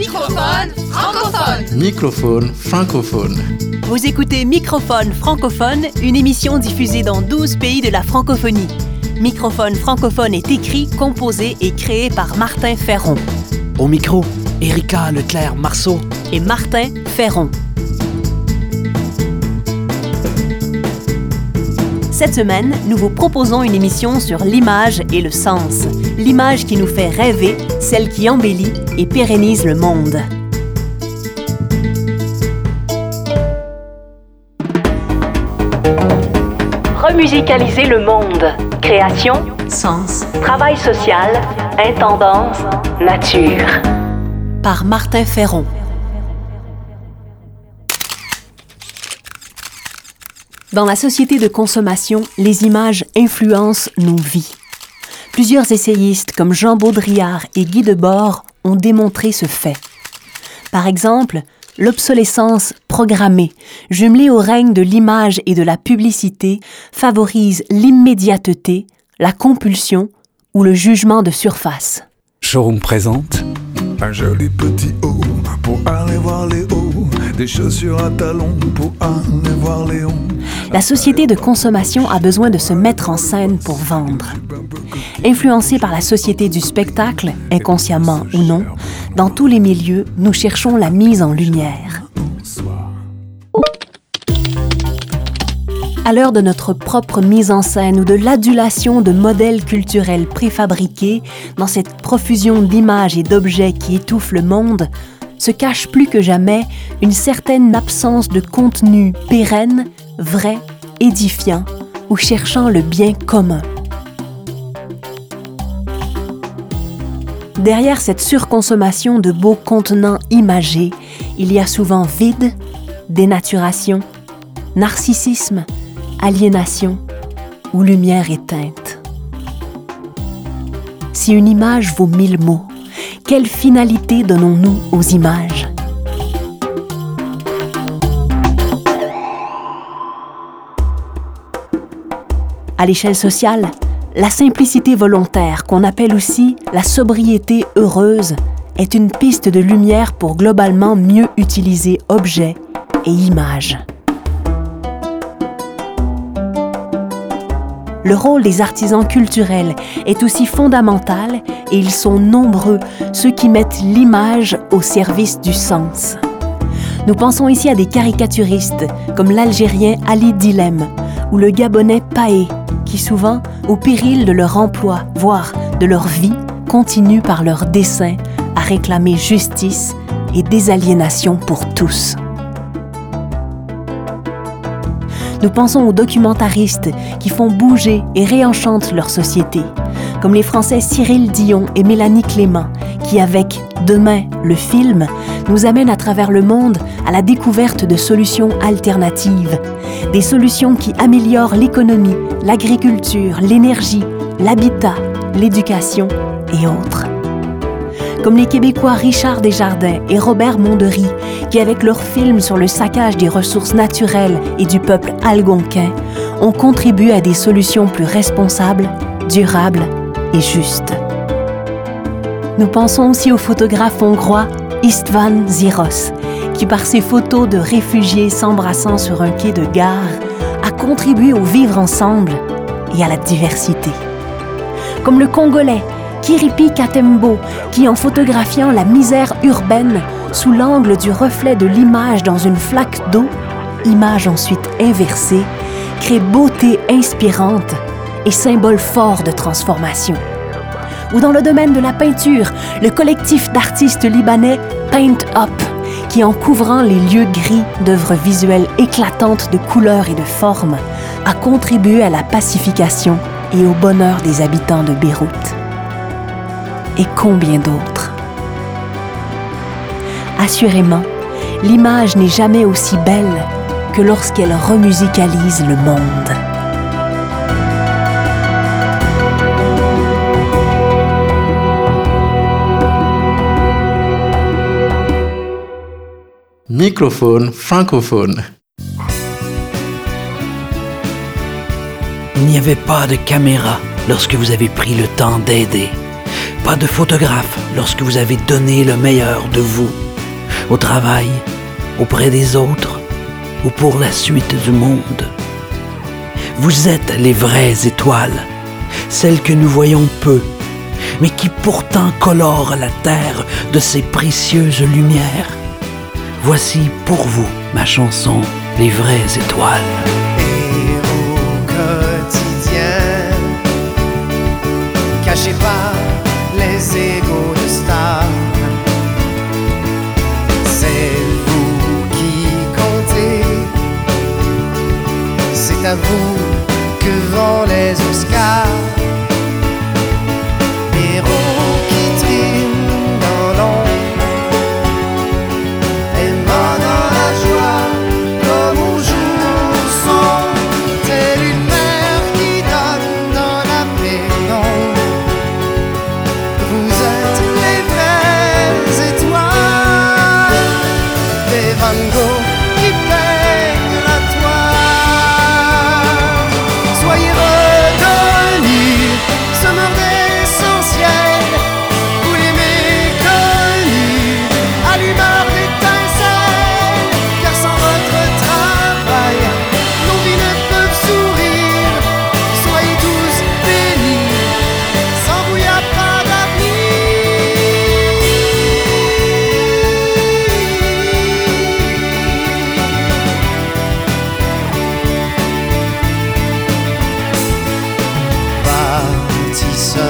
Microphone francophone. Microphone francophone. Vous écoutez Microphone francophone, une émission diffusée dans 12 pays de la francophonie. Microphone francophone est écrit, composé et créé par Martin Ferron Au micro, Erika Leclerc-Marceau. et Martin Ferron. Cette semaine, nous vous proposons une émission sur l'image et le sens. L'image qui nous fait rêver, celle qui embellit et pérennise le monde. Remusicaliser le monde. Création, sens, travail social, intendance, nature. Par Martin Ferron. Dans la société de consommation, les images influencent nos vies. Plusieurs essayistes comme Jean Baudrillard et Guy Debord ont démontré ce fait. Par exemple, l'obsolescence programmée, jumelée au règne de l'image et de la publicité, favorise l'immédiateté, la compulsion ou le jugement de surface. Showroom présente Un joli petit haut pour aller voir. Des chaussures à talons pour aller voir. La société de consommation a besoin de se mettre en scène pour vendre. Influencés par la société du spectacle, inconsciemment ou non, dans tous les milieux, nous cherchons la mise en lumière. À l'heure de notre propre mise en scène ou de l'adulation de modèles culturels préfabriqués, dans cette profusion d'images et d'objets qui étouffe le monde, se cache plus que jamais une certaine absence de contenu pérenne, vrai, édifiant ou cherchant le bien commun. Derrière cette surconsommation de beaux contenants imagés, il y a souvent vide, dénaturation, narcissisme, aliénation ou lumière éteinte. Si une image vaut mille mots, quelle finalité donnons-nous aux images? À l'échelle sociale, la simplicité volontaire, qu'on appelle aussi la sobriété heureuse, est une piste de lumière pour globalement mieux utiliser objets et images. Le rôle des artisans culturels est aussi fondamental et ils sont nombreux ceux qui mettent l'image au service du sens. Nous pensons ici à des caricaturistes comme l'Algérien Ali Dilem ou le Gabonais Paé, qui souvent, au péril de leur emploi, voire de leur vie, continuent par leurs dessins à réclamer justice et désaliénation pour tous. Nous pensons aux documentaristes qui font bouger et réenchantent leur société, comme les Français Cyril Dion et Mélanie Clément, qui avec Demain, le film, nous amènent à travers le monde à la découverte de solutions alternatives, des solutions qui améliorent l'économie, l'agriculture, l'énergie, l'habitat, l'éducation et autres comme les Québécois Richard Desjardins et Robert Mondery, qui avec leur film sur le saccage des ressources naturelles et du peuple algonquin, ont contribué à des solutions plus responsables, durables et justes. Nous pensons aussi au photographe hongrois Istvan Ziros, qui par ses photos de réfugiés s'embrassant sur un quai de gare, a contribué au vivre ensemble et à la diversité. Comme le Congolais Kiripi Katembo, qui en photographiant la misère urbaine sous l'angle du reflet de l'image dans une flaque d'eau, image ensuite inversée, crée beauté inspirante et symbole fort de transformation. Ou dans le domaine de la peinture, le collectif d'artistes libanais Paint Up, qui en couvrant les lieux gris d'œuvres visuelles éclatantes de couleurs et de formes, a contribué à la pacification et au bonheur des habitants de Beyrouth et combien d'autres. Assurément, l'image n'est jamais aussi belle que lorsqu'elle remusicalise le monde. Microphone francophone. Il n'y avait pas de caméra lorsque vous avez pris le temps d'aider. Pas de photographe lorsque vous avez donné le meilleur de vous, au travail, auprès des autres ou pour la suite du monde. Vous êtes les vraies étoiles, celles que nous voyons peu, mais qui pourtant colorent la terre de ces précieuses lumières. Voici pour vous ma chanson Les vraies étoiles. Que vont les Oscars. so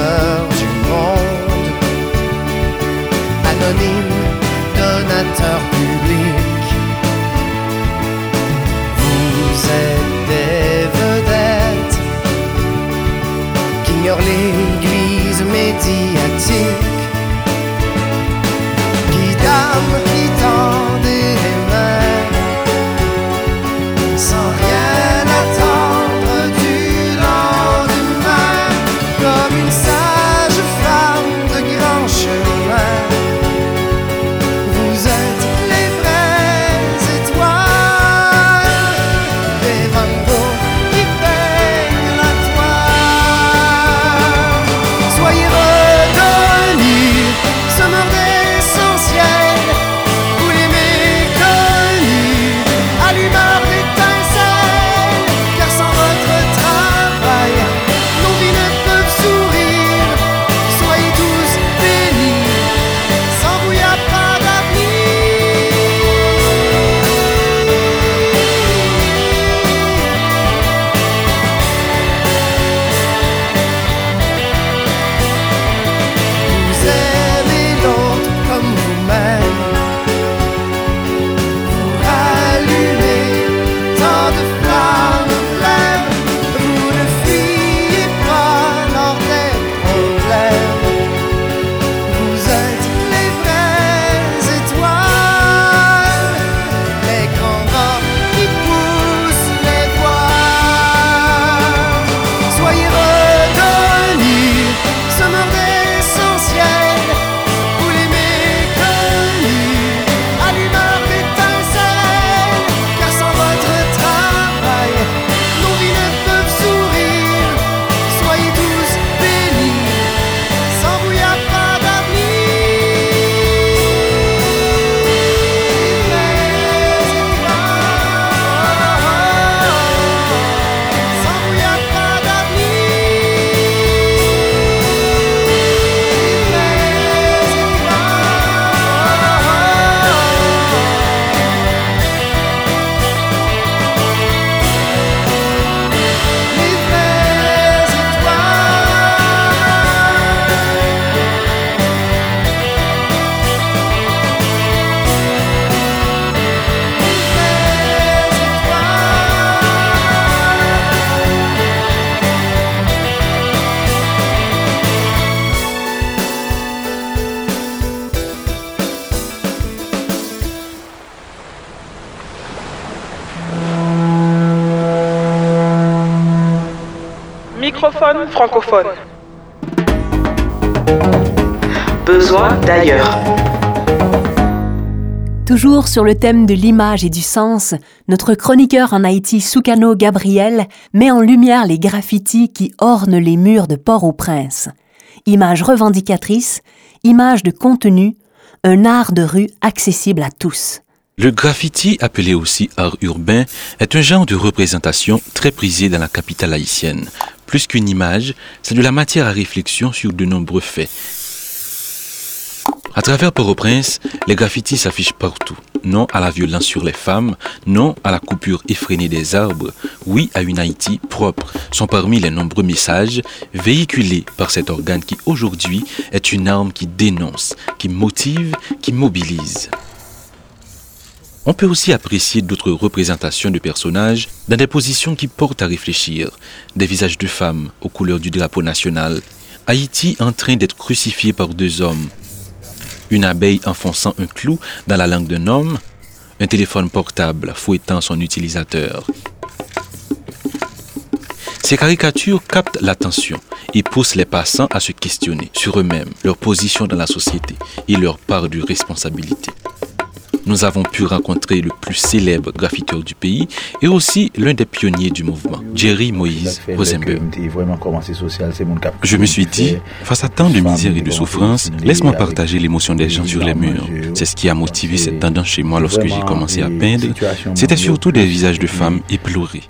francophone. Besoin d'ailleurs. Toujours sur le thème de l'image et du sens, notre chroniqueur en Haïti, Soukano Gabriel, met en lumière les graffitis qui ornent les murs de Port-au-Prince. Images revendicatrices, images de contenu, un art de rue accessible à tous. Le graffiti, appelé aussi art urbain, est un genre de représentation très prisé dans la capitale haïtienne. Plus qu'une image, c'est de la matière à réflexion sur de nombreux faits. À travers Port-au-Prince, les graffitis s'affichent partout. Non à la violence sur les femmes, non à la coupure effrénée des arbres, oui à une Haïti propre, sont parmi les nombreux messages véhiculés par cet organe qui aujourd'hui est une arme qui dénonce, qui motive, qui mobilise. On peut aussi apprécier d'autres représentations de personnages dans des positions qui portent à réfléchir, des visages de femmes aux couleurs du drapeau national, Haïti en train d'être crucifié par deux hommes, une abeille enfonçant un clou dans la langue d'un homme, un téléphone portable fouettant son utilisateur. Ces caricatures captent l'attention et poussent les passants à se questionner sur eux-mêmes, leur position dans la société et leur part de responsabilité nous avons pu rencontrer le plus célèbre graffiteur du pays et aussi l'un des pionniers du mouvement, Jerry Moïse Rosenberg. Je me suis dit, face à tant de misère et de souffrance, laisse-moi partager l'émotion des gens sur les murs. C'est ce qui a motivé cette tendance chez moi lorsque j'ai commencé à peindre. C'était surtout des visages de femmes éplorées.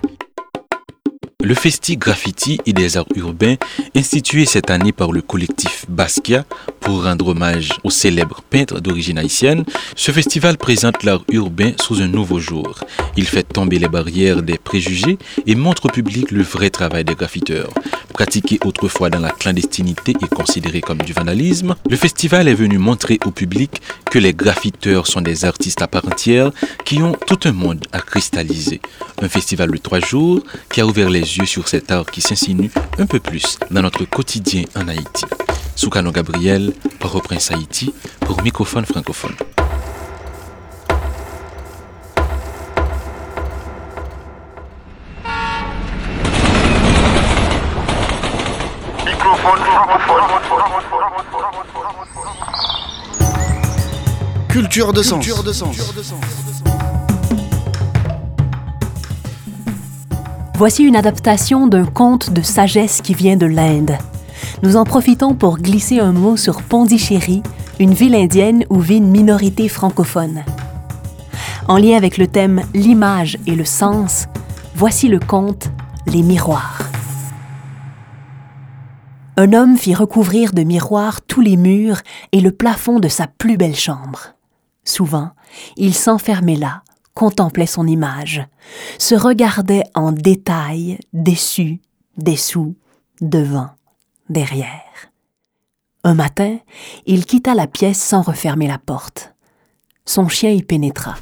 Le Festi Graffiti et des arts urbains, institué cette année par le collectif Basquiat pour rendre hommage au célèbre peintre d'origine haïtienne, ce festival présente l'art urbain sous un nouveau jour. Il fait tomber les barrières des préjugés et montre au public le vrai travail des graffiteurs. Pratiqué autrefois dans la clandestinité et considéré comme du vandalisme, le festival est venu montrer au public que les graffiteurs sont des artistes à part entière qui ont tout un monde à cristalliser. Un festival de trois jours qui a ouvert les yeux sur cet art qui s'insinue un peu plus dans notre quotidien en Haïti. Soukano Gabriel, Port-au-Prince Haïti, pour Microphone francophone. Culture de sens. Culture de sens. Voici une adaptation d'un conte de sagesse qui vient de l'Inde. Nous en profitons pour glisser un mot sur Pondichéry, une ville indienne où vit une minorité francophone. En lien avec le thème L'image et le sens, voici le conte Les miroirs. Un homme fit recouvrir de miroirs tous les murs et le plafond de sa plus belle chambre. Souvent, il s'enfermait là, contemplait son image, se regardait en détail, déçu, dessous, devant, derrière. Un matin, il quitta la pièce sans refermer la porte. Son chien y pénétra.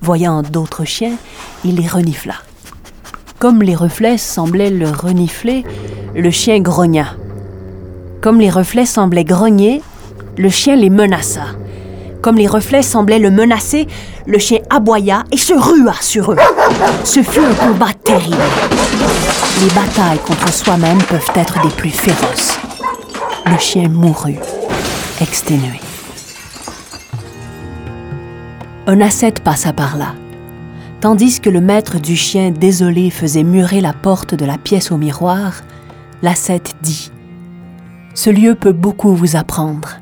Voyant d'autres chiens, il les renifla. Comme les reflets semblaient le renifler, le chien grogna. Comme les reflets semblaient grogner, le chien les menaça. Comme les reflets semblaient le menacer, le chien aboya et se rua sur eux. Ce fut un combat terrible. Les batailles contre soi-même peuvent être des plus féroces. Le chien mourut, exténué. Un ascète passa par là. Tandis que le maître du chien désolé faisait murer la porte de la pièce au miroir, l'ascète dit Ce lieu peut beaucoup vous apprendre.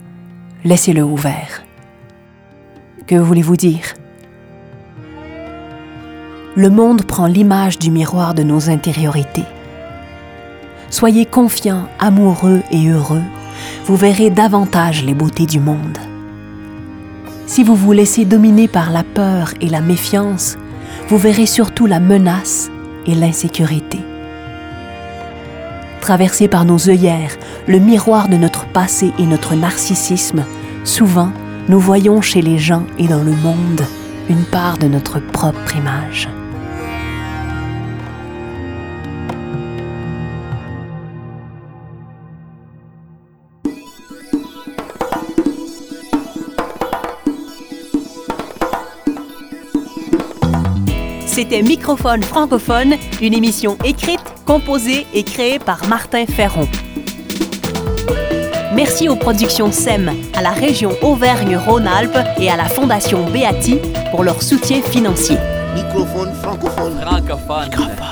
Laissez-le ouvert. Que voulez-vous dire? Le monde prend l'image du miroir de nos intériorités. Soyez confiants, amoureux et heureux, vous verrez davantage les beautés du monde. Si vous vous laissez dominer par la peur et la méfiance, vous verrez surtout la menace et l'insécurité. Traversé par nos œillères, le miroir de notre passé et notre narcissisme, souvent nous voyons chez les gens et dans le monde une part de notre propre image. C'était Microphone francophone, une émission écrite, composée et créée par Martin Ferron. Merci aux productions SEM, à la région Auvergne-Rhône-Alpes et à la Fondation Beati pour leur soutien financier. Microphone francophone. Francophone.